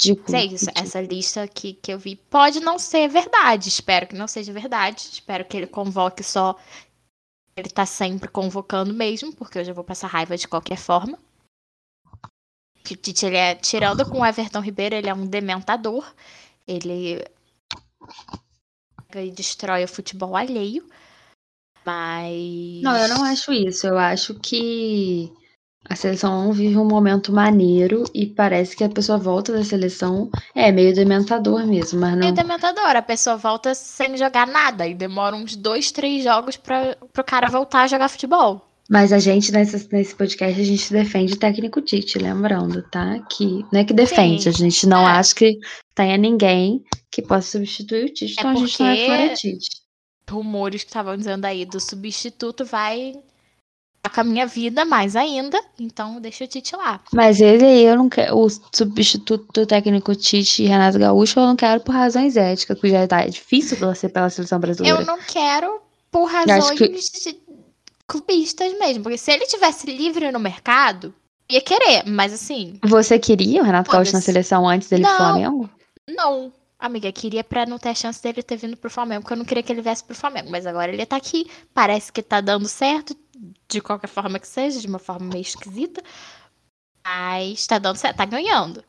ridículo, é isso, ridículo. essa lista que, que eu vi pode não ser verdade. Espero que não seja verdade. Espero que ele convoque só. Ele tá sempre convocando mesmo, porque eu já vou passar raiva de qualquer forma. Que o Tite, ele é, tirando com o Everton Ribeiro, ele é um dementador. Ele e destrói o futebol alheio. Mas. Não, eu não acho isso. Eu acho que a seleção vive um momento maneiro e parece que a pessoa volta da seleção. É meio dementador mesmo, mas não. Meio dementador. A pessoa volta sem jogar nada e demora uns dois, três jogos para pro cara voltar a jogar futebol. Mas a gente, nesse, nesse podcast, a gente defende o técnico Tite, lembrando, tá? Que não é que defende, Sim. a gente não é. acha que tenha ninguém que possa substituir o Tite, é então a gente não é fora Tite. Rumores que estavam dizendo aí do substituto vai com a minha vida mais ainda, então deixa o Tite lá. Mas ele aí, eu não quero. O substituto do técnico Tite e Renato Gaúcho, eu não quero por razões éticas, porque já tá difícil torcer pela seleção brasileira. Eu não quero por razões que clubistas mesmo. Porque se ele tivesse livre no mercado, ia querer, mas assim. Você queria o Renato Gaúcho na seleção antes dele não, pro Flamengo? Não. Amiga, queria pra não ter a chance dele ter vindo pro Flamengo, porque eu não queria que ele viesse pro Flamengo. Mas agora ele tá aqui, parece que tá dando certo, de qualquer forma que seja, de uma forma meio esquisita. Mas tá dando certo, tá ganhando.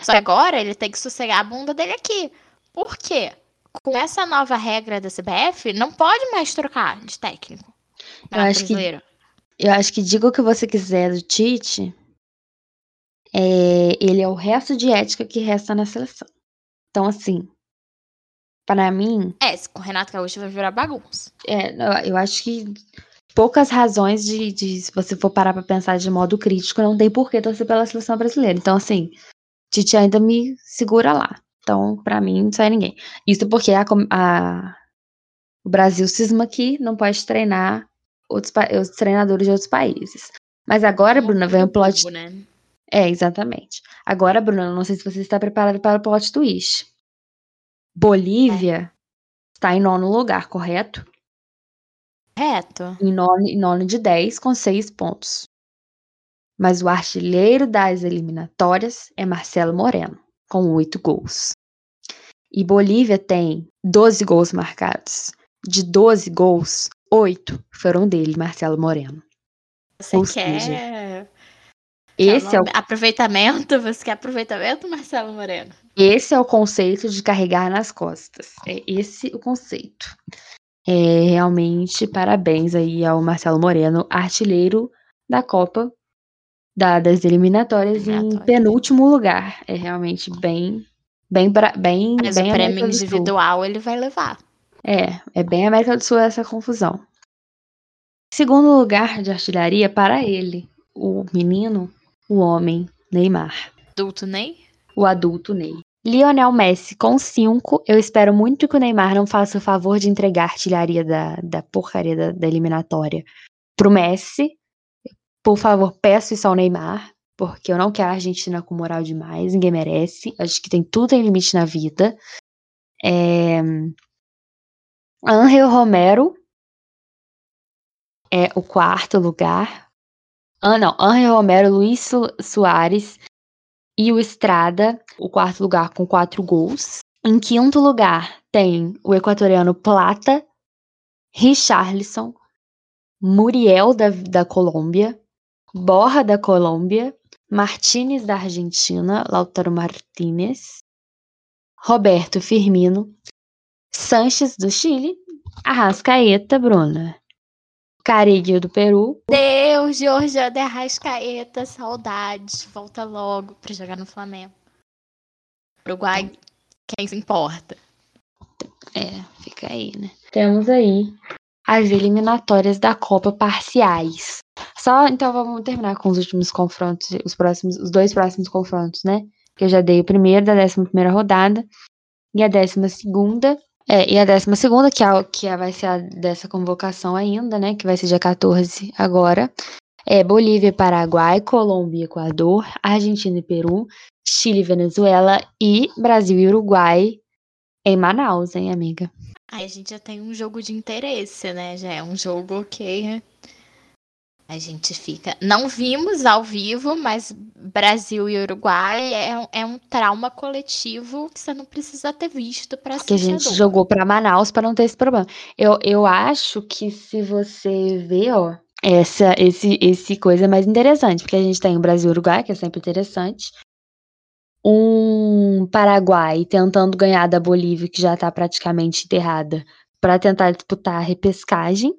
Só que agora ele tem que sossegar a bunda dele aqui. Por quê? Com essa nova regra da CBF, não pode mais trocar de técnico. Eu acho, que, eu acho que diga o que você quiser do Tite, é, ele é o resto de ética que resta na seleção. Então, assim, para mim. É, com o Renato Gaúcho vai virar bagunça. É, eu acho que poucas razões de, de, se você for parar pra pensar de modo crítico, não tem por que torcer pela seleção brasileira. Então, assim, Tite ainda me segura lá. Então, para mim, não sai ninguém. Isso porque a, a, o Brasil cisma que não pode treinar outros, os treinadores de outros países. Mas agora, é Bruna, vem o plot. Né? É, exatamente. Agora, Bruna, não sei se você está preparada para o plot twist. Bolívia é. está em nono lugar, correto? Correto. Em nono, em nono de 10, com 6 pontos. Mas o artilheiro das eliminatórias é Marcelo Moreno, com 8 gols. E Bolívia tem 12 gols marcados. De 12 gols, oito foram dele, Marcelo Moreno. Você Ou quer. Seja, esse é o aproveitamento, você quer aproveitamento, Marcelo Moreno? Esse é o conceito de carregar nas costas. É esse o conceito. É realmente parabéns aí ao Marcelo Moreno, artilheiro da Copa da, das eliminatórias em penúltimo lugar. É realmente bem bem bem Mas bem o prêmio individual ele vai levar. É, é bem América do Sul essa confusão. Segundo lugar de artilharia para ele, o menino, o homem, Neymar. Adulto Ney? O adulto Ney. Lionel Messi com 5. Eu espero muito que o Neymar não faça o favor de entregar a artilharia da, da porcaria da, da eliminatória pro Messi. Por favor, peço isso ao Neymar, porque eu não quero a Argentina com moral demais, ninguém merece. Acho que tem tudo em limite na vida. É... Angel Romero é o quarto lugar. Ah, não. Angel Romero, Luiz Soares e o Estrada, o quarto lugar com quatro gols. Em quinto lugar tem o equatoriano Plata, Richarlison, Muriel da, da Colômbia, Borra da Colômbia, Martinez da Argentina, Lautaro Martinez, Roberto Firmino, Sanches do Chile, Arrascaeta, Bruna. Carilho do Peru. Deus, Jorge de Arrascaeta, saudades. Volta logo pra jogar no Flamengo. Uruguai, quem se importa? É, fica aí, né? Temos aí as eliminatórias da Copa parciais. Só então vamos terminar com os últimos confrontos, os próximos, os dois próximos confrontos, né? Que eu já dei o primeiro da 11 primeira rodada e a décima segunda é, e a décima segunda, que, é, que é, vai ser a dessa convocação ainda, né? Que vai ser dia 14 agora. É Bolívia, Paraguai, Colômbia, Equador, Argentina e Peru, Chile, Venezuela e Brasil e Uruguai em Manaus, hein, amiga? Aí a gente já tem um jogo de interesse, né? Já é um jogo que a gente fica. Não vimos ao vivo, mas Brasil e Uruguai é, é um trauma coletivo que você não precisa ter visto para assistir. Que a gente jogou para Manaus para não ter esse problema. Eu, eu acho que se você ver, ó, essa, esse, esse coisa mais interessante, porque a gente tem o Brasil e Uruguai, que é sempre interessante. Um Paraguai tentando ganhar da Bolívia, que já está praticamente enterrada, para tentar disputar a repescagem.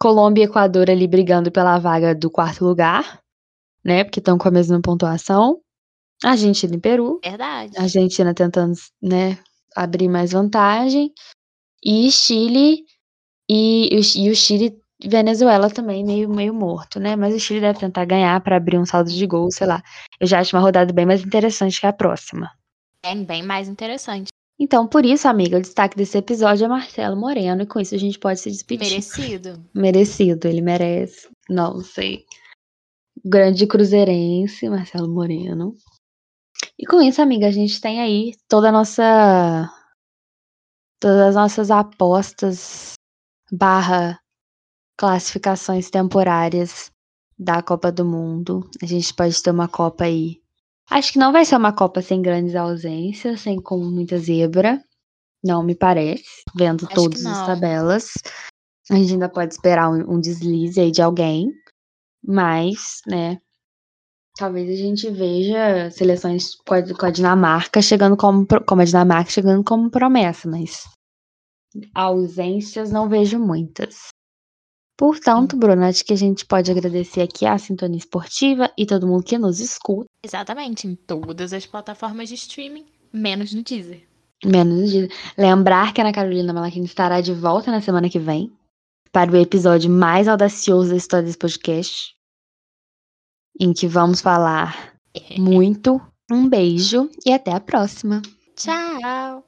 Colômbia e Equador ali brigando pela vaga do quarto lugar, né? Porque estão com a mesma pontuação. Argentina e Peru. Verdade. Argentina tentando, né, abrir mais vantagem. E Chile e, e o Chile e Venezuela também meio, meio morto, né? Mas o Chile deve tentar ganhar para abrir um saldo de gol, sei lá. Eu já acho uma rodada bem mais interessante que a próxima. É bem mais interessante. Então, por isso, amiga, o destaque desse episódio é Marcelo Moreno, e com isso a gente pode se despedir. Merecido. Merecido, ele merece. Não sei. Grande cruzeirense, Marcelo Moreno. E com isso, amiga, a gente tem aí toda a nossa. Todas as nossas apostas barra classificações temporárias da Copa do Mundo. A gente pode ter uma Copa aí. Acho que não vai ser uma Copa sem grandes ausências, sem com muita zebra. Não me parece, vendo Acho todas as tabelas. A gente ainda pode esperar um, um deslize aí de alguém. Mas, né, talvez a gente veja seleções com a, com a Dinamarca chegando como, como a Dinamarca chegando como promessa, mas ausências não vejo muitas. Portanto, Bruna, acho que a gente pode agradecer aqui a Sintonia Esportiva e todo mundo que nos escuta, Exatamente, em todas as plataformas de streaming, menos no Deezer. menos de lembrar que a Ana Carolina Malaquini estará de volta na semana que vem para o episódio mais audacioso da história desse podcast, em que vamos falar muito. Um beijo e até a próxima. Tchau!